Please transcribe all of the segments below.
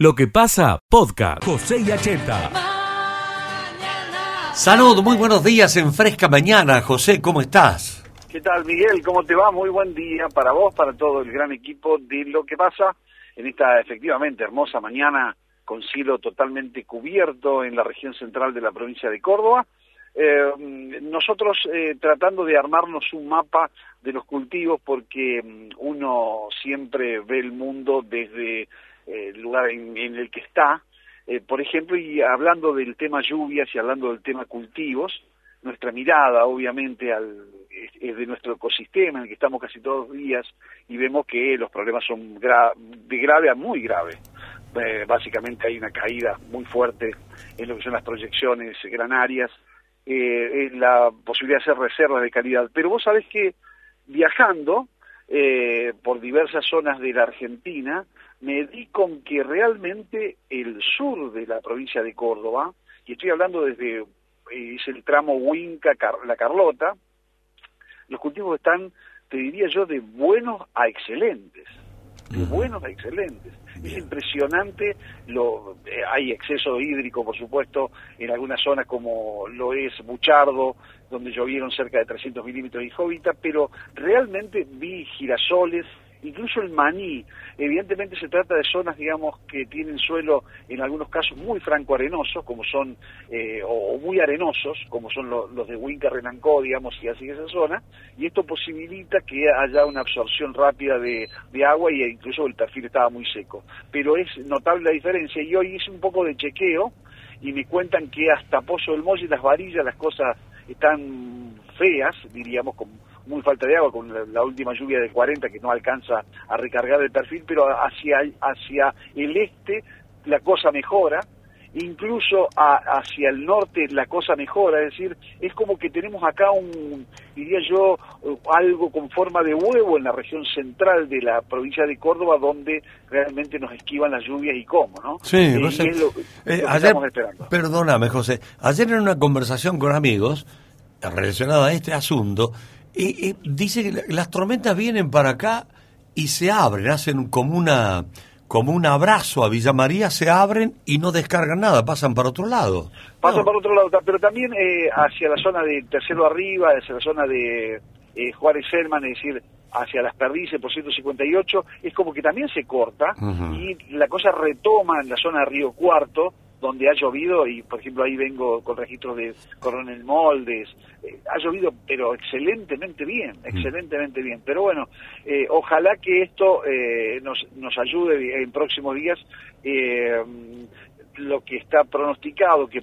Lo que pasa, podcast. José y Acheta. Salud, muy buenos días en Fresca Mañana. José, ¿cómo estás? ¿Qué tal, Miguel? ¿Cómo te va? Muy buen día para vos, para todo el gran equipo de Lo que pasa en esta efectivamente hermosa mañana con cielo totalmente cubierto en la región central de la provincia de Córdoba. Eh, nosotros eh, tratando de armarnos un mapa de los cultivos porque mm, uno siempre ve el mundo desde el lugar en, el que está. Eh, por ejemplo, y hablando del tema lluvias y hablando del tema cultivos, nuestra mirada obviamente al, es, de nuestro ecosistema en el que estamos casi todos los días y vemos que los problemas son de grave a muy grave. Eh, básicamente hay una caída muy fuerte en lo que son las proyecciones granarias, eh, en la posibilidad de hacer reservas de calidad. Pero vos sabés que viajando eh, por diversas zonas de la Argentina, me di con que realmente el sur de la provincia de Córdoba, y estoy hablando desde eh, es el tramo Huinca, La Carlota, los cultivos están, te diría yo, de buenos a excelentes, de buenos a excelentes. Es impresionante, lo, eh, hay exceso hídrico, por supuesto, en algunas zonas como lo es Buchardo, donde llovieron cerca de 300 milímetros de Jovita, pero realmente vi girasoles, incluso el maní. Evidentemente se trata de zonas, digamos, que tienen suelo en algunos casos muy franco-arenosos, como son, eh, o, muy arenosos, como son los de Huinca, Renancó, digamos, y así esa zona, y esto posibilita que haya una absorción rápida de, agua y incluso el perfil estaba muy seco. Pero es notable la diferencia y hoy hice un poco de chequeo y me cuentan que hasta Pozo del Molle, las varillas, las cosas están feas, diríamos, con muy falta de agua, con la, última lluvia de 40 que no alcanza a recargar el perfil, pero hacia, hacia el este la cosa mejora, incluso hacia el norte la cosa mejora, es decir, es como que tenemos acá un, diría yo, algo con forma de huevo en la región central de la provincia de Córdoba, donde realmente nos esquivan las lluvias y cómo, ¿no? Sí, eh, José, eh, estamos esperando. Perdóname, José, ayer en una conversación con amigos relacionada a este asunto, y, dice que las tormentas vienen para acá y se abren, hacen como una como un abrazo a Villa María, se abren y no descargan nada, pasan para otro lado. Pasan para otro lado, pero también eh, hacia la zona de Tercero Arriba, hacia la zona de eh, Juárez Selman, es decir, hacia las perdices por 158, es como que también se corta y la cosa retoma en la zona de Río Cuarto, donde ha llovido y por ejemplo ahí vengo con registros de Coronel Moldes, eh, ha llovido pero excelentemente bien, mm. excelentemente bien, pero bueno, eh, ojalá que esto eh, nos, nos ayude en próximos días, lo que está pronosticado, que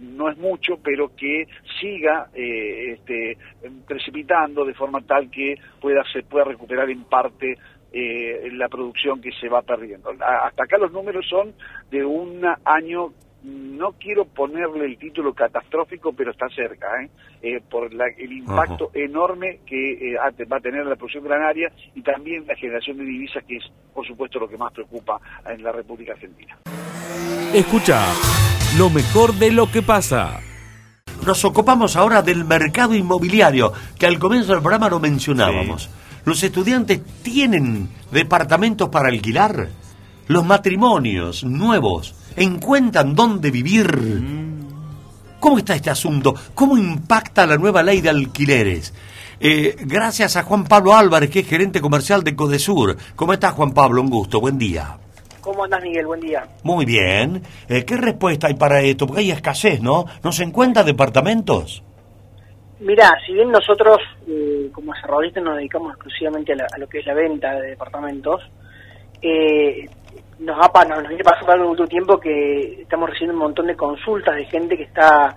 no es mucho, pero que siga este, precipitando de forma tal que pueda se pueda recuperar en parte eh, la producción que se va perdiendo. Hasta acá los números son de un año no quiero ponerle el título catastrófico, pero está cerca, ¿eh? eh por el impacto enorme que eh, va a tener la producción granaria y también la generación de divisas, que es, por supuesto, lo que más preocupa en la República Argentina. Escucha lo mejor de lo que pasa. Nos ocupamos ahora del mercado inmobiliario, que al comienzo del programa lo mencionábamos. ¿Los estudiantes tienen departamentos para alquilar? ¿Los matrimonios nuevos encuentran dónde vivir? ¿Cómo está este asunto? ¿Cómo impacta la nueva ley de alquileres? Eh, gracias a Juan Pablo Álvarez, que es gerente comercial de Codesur. ¿Cómo está Juan Pablo? Un gusto, buen día. ¿Cómo andas, Miguel? Buen día. Muy bien. Eh, ¿Qué respuesta hay para esto? Porque hay escasez, ¿no? ¿No se encuentran departamentos? Mira, si bien nosotros eh, como desarrollistas nos dedicamos exclusivamente a, lo que es la venta de departamentos, eh, nos, ha, nos, viene pasando algo último tiempo que estamos recibiendo un montón de consultas de gente que está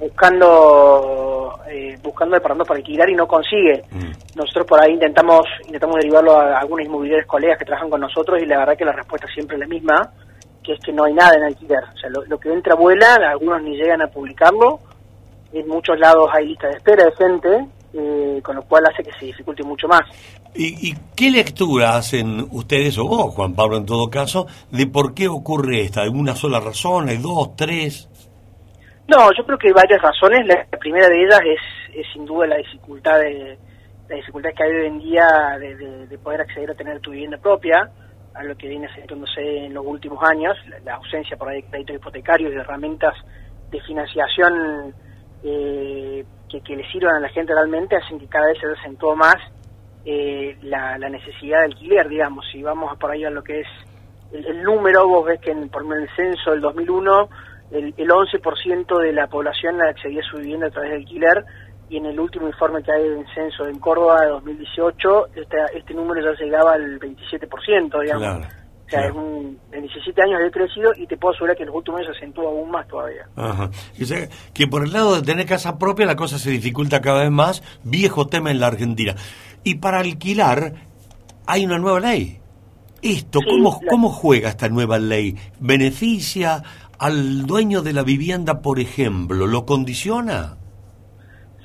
buscando eh, buscando departamentos para alquilar y no consigue. Mm. Nosotros por ahí intentamos intentamos derivarlo a algunos inmobiliarios colegas que trabajan con nosotros y la verdad que la respuesta siempre es la misma, que es que no hay nada en alquiler. O sea, lo, lo que entra vuela, algunos ni llegan a publicarlo en muchos lados hay lista de espera de gente, eh, con lo cual hace que se dificulte mucho más. ¿Y, qué lectura hacen ustedes, o vos, Juan Pablo, en todo caso, de por qué ocurre esta? ¿Hay una sola razón? ¿Hay dos, tres? No, yo creo que hay varias razones. La primera de ellas es, es sin duda la dificultad de, la dificultad que hay hoy en día de, poder acceder a tener tu vivienda propia. a lo que viene acentuándose en los últimos años, la, ausencia por ahí de créditos hipotecarios y de herramientas de financiación eh, que, que, le sirvan a la gente realmente, hacen que cada vez se acentúe más eh, la, necesidad de alquiler, digamos. Si vamos por ahí a lo que es el, número, vos ves que en, por el censo del 2001 el, el 11% de la población accedía a su vivienda a través de alquiler y en el último informe que hay en censo en Córdoba de 2018, este, este número ya llegaba al 27%, digamos. O sea, en 17 años he crecido y te puedo asegurar que en los últimos años se acentúa aún más todavía. Ajá. Que por el lado de tener casa propia la cosa se dificulta cada vez más, viejo tema en la Argentina. Y para alquilar hay una nueva ley. Esto, ¿cómo, ¿cómo juega esta nueva ley? ¿Beneficia al dueño de la vivienda, por ejemplo? ¿Lo condiciona?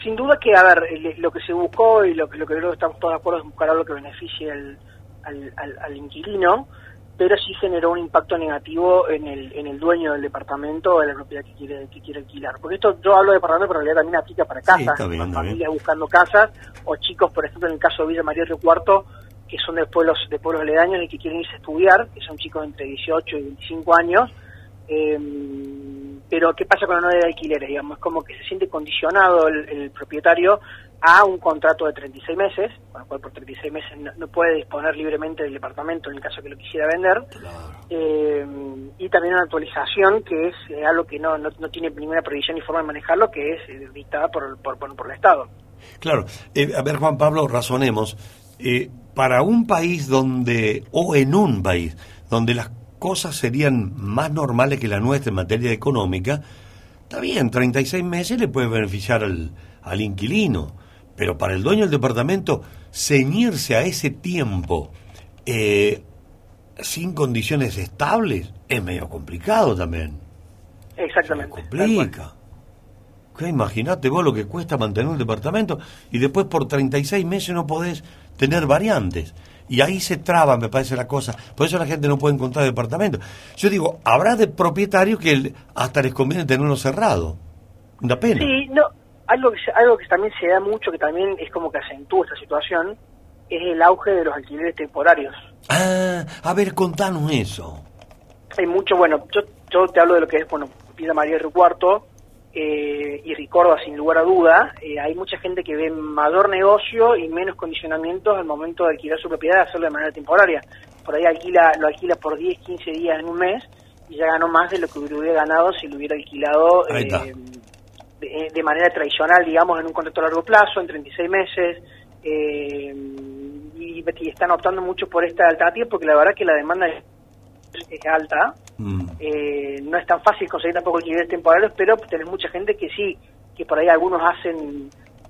sin duda que, a ver, lo que se buscó y lo, lo que creo que estamos todos de acuerdo es buscar algo que beneficie al, al, inquilino, pero sí generó un impacto negativo en el, en el dueño del departamento o de la propiedad que quiere, que quiere alquilar. Porque esto, yo hablo de departamento, pero en realidad también aplica para casas, familias buscando casas, o chicos, por ejemplo, en el caso de Villa María Río Cuarto, que son de pueblos, de pueblos aledaños y que quieren irse a estudiar, que son chicos entre 18 y 25 años, eh, pero ¿qué pasa con la nueva de alquileres? Digamos, es como que se siente condicionado el, propietario a un contrato de 36 meses, con lo cual por 36 meses no, puede disponer libremente del departamento en el caso que lo quisiera vender, eh, y también una actualización que es eh, algo que no, no, tiene ninguna previsión ni forma de manejarlo, que es eh, dictada por, por, por, el Estado. Claro, a ver Juan Pablo, razonemos, para un país donde, o en un país, donde las cosas serían más normales que la nuestra en materia económica, está bien, 36 meses le puede beneficiar al, al inquilino, pero para el dueño del departamento, ceñirse a ese tiempo eh, sin condiciones estables es medio complicado también. Exactamente. Se complica. Imagínate vos lo que cuesta mantener un departamento y después por 36 meses no podés tener variantes. Y ahí se traba, me parece la cosa. Por eso la gente no puede encontrar departamento. Yo digo, habrá de propietarios que hasta les conviene tenerlo cerrado. Una pena. Sí, no, algo que, algo que también se da mucho, que también es como que acentúa esta situación, es el auge de los alquileres temporarios. Ah, a ver, contanos eso. Hay mucho, bueno, yo, yo te hablo de lo que es, bueno, Pida María del Cuarto, eh, y Ricorda sin lugar a duda, eh, hay mucha gente que ve mayor negocio y menos condicionamientos al momento de alquilar su propiedad, hacerlo de manera temporaria. Por ahí alquila, lo alquila por 10, 15 días en un mes y ya ganó más de lo que hubiera ganado si lo hubiera alquilado eh, de, manera tradicional, digamos, en un contrato a largo plazo, en 36 meses. Y, y, están optando mucho por esta alternativa porque la verdad que la demanda es es alta. Mm. Eh, no es tan fácil conseguir tampoco alquileres temporales, pero tenés mucha gente que sí, que por ahí algunos hacen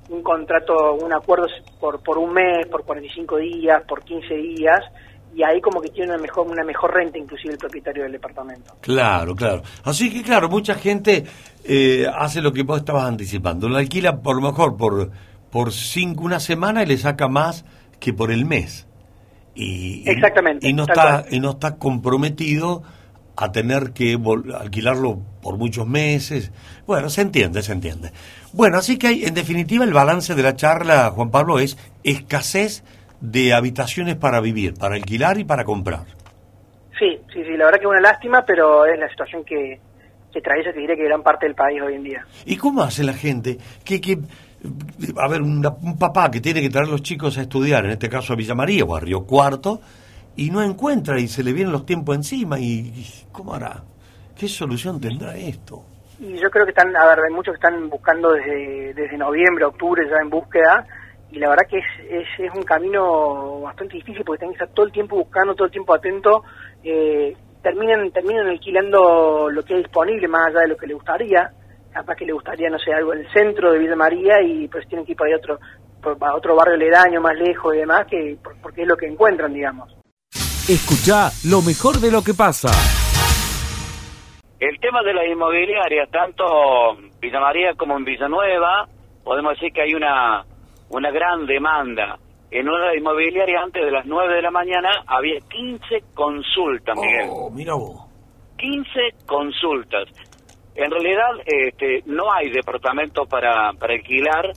un contrato, un acuerdo por, por un mes, por 45 días, por 15 días, y ahí como que tiene una mejor, una mejor renta inclusive el propietario del departamento. Claro, claro. Así que claro, mucha gente eh, hace lo que vos estabas anticipando, lo alquila por lo mejor por, por cinco, una semana y le saca más que por el mes y, Exactamente, y no está y no está comprometido a tener que alquilarlo por muchos meses. Bueno, se entiende, se entiende. Bueno, así que hay, en definitiva el balance de la charla, Juan Pablo, es escasez de habitaciones para vivir, para alquilar y para comprar. Sí, sí, sí, la verdad que es una lástima, pero es la situación que, que trae, te diré que gran parte del país hoy en día. ¿Y cómo hace la gente? que que a ver, un, papá que tiene que traer a los chicos a estudiar, en este caso a Villa María o a Río Cuarto, y no encuentra y se le vienen los tiempos encima, y, ¿cómo hará? ¿Qué solución tendrá esto? Y yo creo que están, a ver, hay muchos que están buscando desde, desde noviembre, octubre ya en búsqueda, y la verdad que es, es, un camino bastante difícil porque tienen que estar todo el tiempo buscando, todo el tiempo atento, eh, terminan, terminan alquilando lo que es disponible más allá de lo que le gustaría, capaz que le gustaría, no sé, algo en el centro de Villa María y pues tienen que ir por ahí a otro, a otro barrio ledaño más lejos y demás, que porque es lo que encuentran, digamos. Escucha lo mejor de lo que pasa. El tema de las inmobiliarias, tanto Villa María como en Villanueva, podemos decir que hay una, una gran demanda. En una inmobiliaria antes de las 9 de la mañana había 15 consultas, Miguel. Oh, mira vos. 15 consultas. En realidad este, no hay departamento para, para alquilar,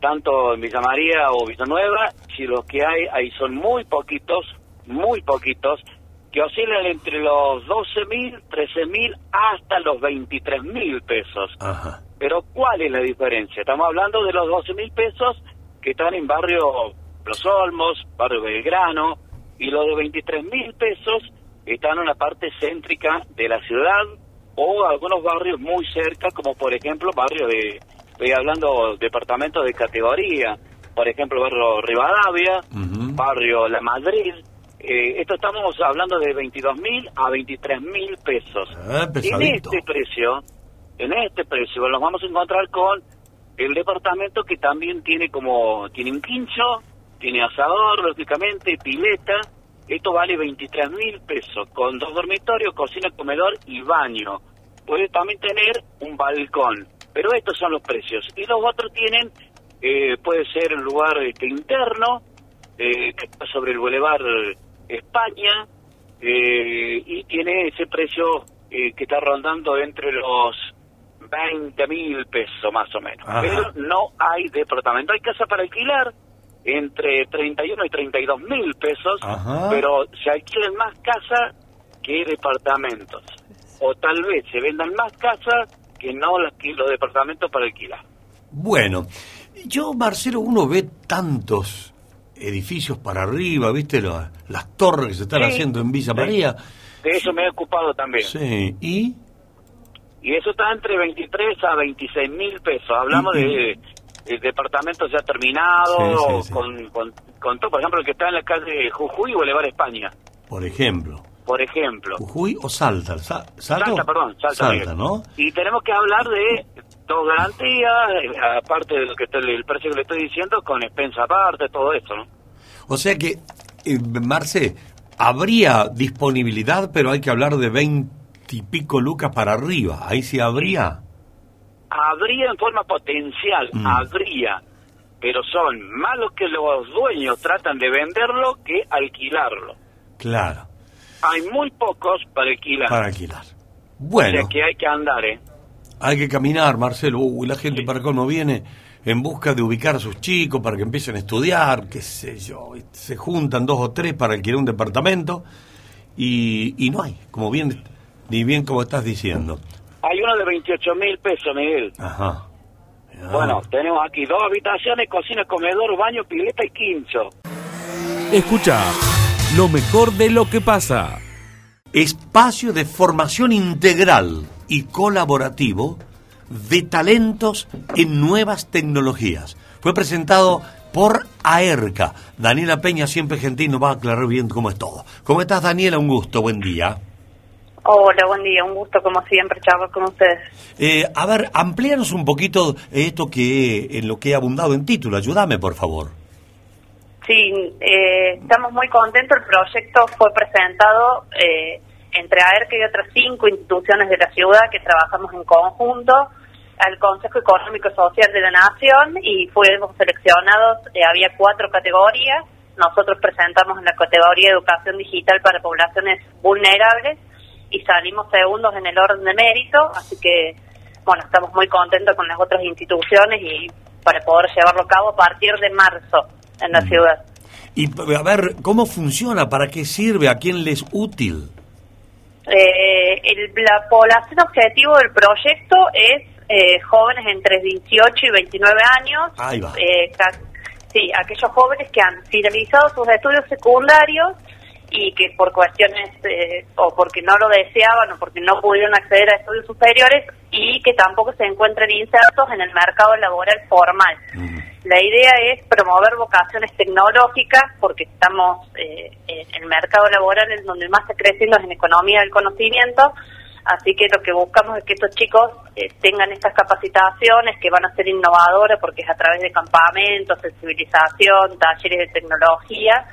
tanto en Villa María o Villanueva, si los que hay, ahí son muy poquitos, muy poquitos, que oscilan entre los 12.000, 13.000 hasta los 23.000 pesos. Ajá. Pero ¿cuál es la diferencia? Estamos hablando de los 12.000 pesos que están en barrio Los Olmos, barrio Belgrano, y los de 23.000 pesos están en la parte céntrica de la ciudad o algunos barrios muy cerca, como por ejemplo barrio de, estoy hablando departamentos de categoría, por ejemplo barrio Rivadavia, barrio La Madrid. Eh, esto estamos hablando de 22.000 a 23.000 pesos. Ah, en este precio, en este precio nos vamos a encontrar con el departamento que también tiene como, tiene un quincho, tiene asador, lógicamente, pileta, esto vale 23 mil pesos, con dos dormitorios, cocina, comedor y baño. Puede también tener un balcón, pero estos son los precios. Y los otros tienen, eh, puede ser un lugar este, interno, eh, que está sobre el Boulevard España, eh, y tiene ese precio eh, que está rondando entre los 20 mil pesos más o menos. Ajá. Pero no hay departamento. Hay casa para alquilar entre 31 y 32 mil pesos, Ajá. pero se alquilan más casas que departamentos. O tal vez se vendan más casas que no las que los departamentos para alquilar. Bueno, yo, Marcelo, uno ve tantos edificios para arriba, ¿viste? La- las torres que se están Sí, haciendo en Villa sí. María. De eso me he ocupado también. Sí, y... Y eso está entre 23 a 26 mil pesos. Hablamos de, de departamentos ya terminados, Sí, sí, sí. Con, con, todo, por ejemplo, el que está en la calle Jujuy o Boulevard España, Por ejemplo, por ejemplo. Jujuy o Salta. Sa- ¿Salta? Salta, perdón, Salta. ¿no? Y tenemos que hablar de dos garantías, eh, aparte de lo que estoy- el precio que le estoy diciendo, con expensa aparte, todo eso, ¿no? O sea que, eh, Marce, habría disponibilidad, pero hay que hablar de 20 y pico lucas para arriba. Ahí sí habría. Habría en forma potencial, Mm. habría, pero son más los que los dueños tratan de venderlo que alquilarlo. Claro, Hay muy pocos para alquilar. para alquilar. O Bueno, sea que hay que andar, ¿eh? hay que caminar, Marcelo. Uy, la gente para acá no viene en busca de ubicar a sus chicos para que empiecen a estudiar, qué sé yo. Se juntan dos o tres para alquilar un departamento y, y no hay, como bien, ni bien como estás diciendo. Hay uno de 28 mil pesos, Miguel. Ajá. Ah. Bueno, tenemos aquí dos habitaciones, cocina, comedor, baño, pileta y quincho. Escucha lo mejor de lo que pasa. espacio de formación integral y colaborativo de talentos en nuevas tecnologías. Fue presentado por AERCA. Daniela Peña, siempre gentil, nos va a aclarar bien cómo es todo. ¿Cómo estás, Daniela? Un gusto, buen día. Hola, buen día, un gusto como siempre charlar con ustedes. Eh, a ver, amplíanos un poquito esto que en lo que he abundado en título. Ayúdame, por favor. Sí, eh, estamos muy contentos, el proyecto fue presentado eh, entre AERC y otras cinco instituciones de la ciudad que trabajamos en conjunto al Consejo Económico y Social de la Nación y fuimos seleccionados, eh, había cuatro categorías, nosotros presentamos en la categoría Educación Digital para Poblaciones Vulnerables y salimos segundos en el orden de mérito, así que bueno, estamos muy contentos con las otras instituciones y para poder llevarlo a cabo a partir de marzo en la ciudad. Y a ver, ¿cómo funciona? ¿Para qué sirve? ¿A quién le es útil? Eh, el- la población objetivo del proyecto es eh, jóvenes entre 18 y 29 años. Ahí va. Eh, sí, aquellos jóvenes que han finalizado sus estudios secundarios y que por cuestiones eh, o porque no lo deseaban o porque no pudieron acceder a estudios superiores y que tampoco se encuentran insertos en el mercado laboral formal. La idea es promover vocaciones tecnológicas porque estamos eh, en el mercado laboral en donde más está creciendo es en economía del conocimiento, así que lo que buscamos es que estos chicos eh, tengan estas capacitaciones que van a ser innovadoras porque es a través de campamentos, sensibilización, talleres de tecnología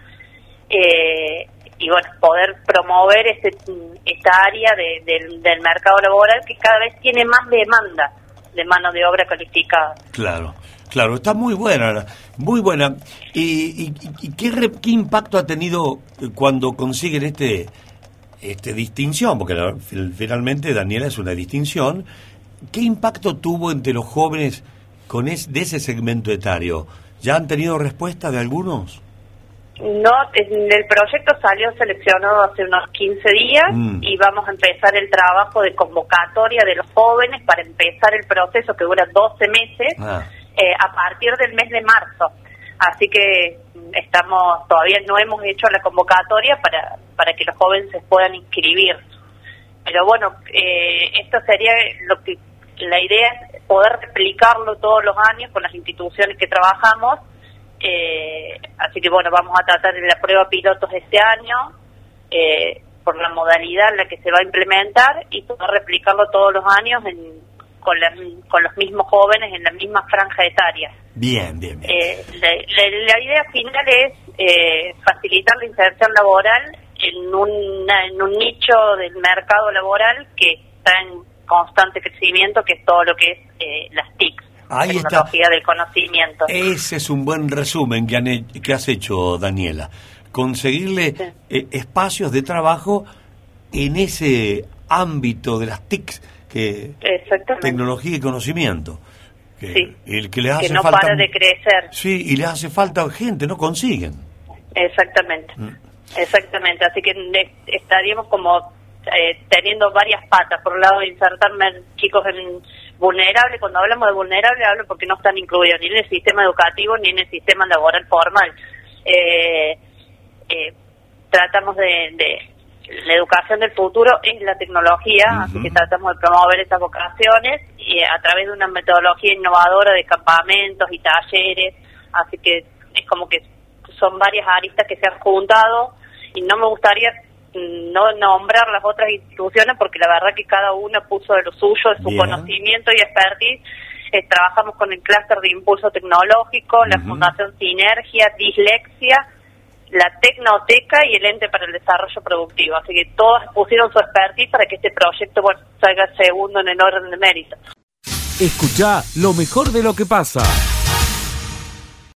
eh, bueno, poder promover este, esta área de- del- del mercado laboral que cada vez tiene más demanda de mano de obra calificada. Claro, claro, está muy buena, muy buena. ¿Y, y- y qué, re- qué impacto ha tenido eh, cuando consiguen este, este distinción? Porque la- finalmente Daniela es una distinción. ¿Qué impacto tuvo entre los jóvenes con es, de ese segmento etario? ¿Ya han tenido respuesta de algunos? No, en el proyecto salió seleccionado hace unos 15 días Mm. y vamos a empezar el trabajo de convocatoria de los jóvenes para empezar el proceso que dura 12 meses Ah. eh, a partir del mes de marzo. Así que mm, estamos todavía no hemos hecho la convocatoria para para que los jóvenes se puedan inscribir. Pero bueno, eh, esto sería lo que la idea es poder replicarlo todos los años con las instituciones que trabajamos. Eh, así que bueno, vamos a tratar de la prueba pilotos este año eh, por la modalidad en la que se va a implementar y poder replicarlo todos los años en, con, la- con los mismos jóvenes en la misma franja etaria. Bien, bien, bien. Eh, la, la- la idea final es eh, facilitar la inserción laboral en, una- en un nicho del mercado laboral que está en constante crecimiento, que es todo lo que es eh, las TIC, Ahí está. tecnología del conocimiento. Ese es un buen resumen que, han que has hecho, Daniela. Conseguirle Sí. eh, espacios de trabajo en ese ámbito de las TICs, que tecnología y conocimiento. Que, Sí. el que les que hace no falta para de crecer. Sí, y les hace falta gente, no consiguen. Exactamente, Mm. exactamente. Así que estaríamos como eh, teniendo varias patas. Por un lado, insertar mer- chicos en vulnerables. Cuando hablamos de vulnerables, hablo porque no están incluidos ni en el sistema educativo ni en el sistema laboral formal. Eh, eh, tratamos de, de- La educación del futuro es la tecnología, así que tratamos de promover estas vocaciones y a través de una metodología innovadora de campamentos y talleres. Así que es como que son varias aristas que se han juntado y no me gustaría no nombrar las otras instituciones porque la verdad que cada una puso de lo suyo, de su Bien. conocimiento y expertise. Eh, trabajamos con el clúster de impulso tecnológico, la. Fundación Sinergia, Dislexia, la Tecnoteca y el Ente para el Desarrollo Productivo. Así que todos pusieron su expertise para que este proyecto bueno, salga segundo en el orden de mérito. Escucha lo mejor de lo que pasa.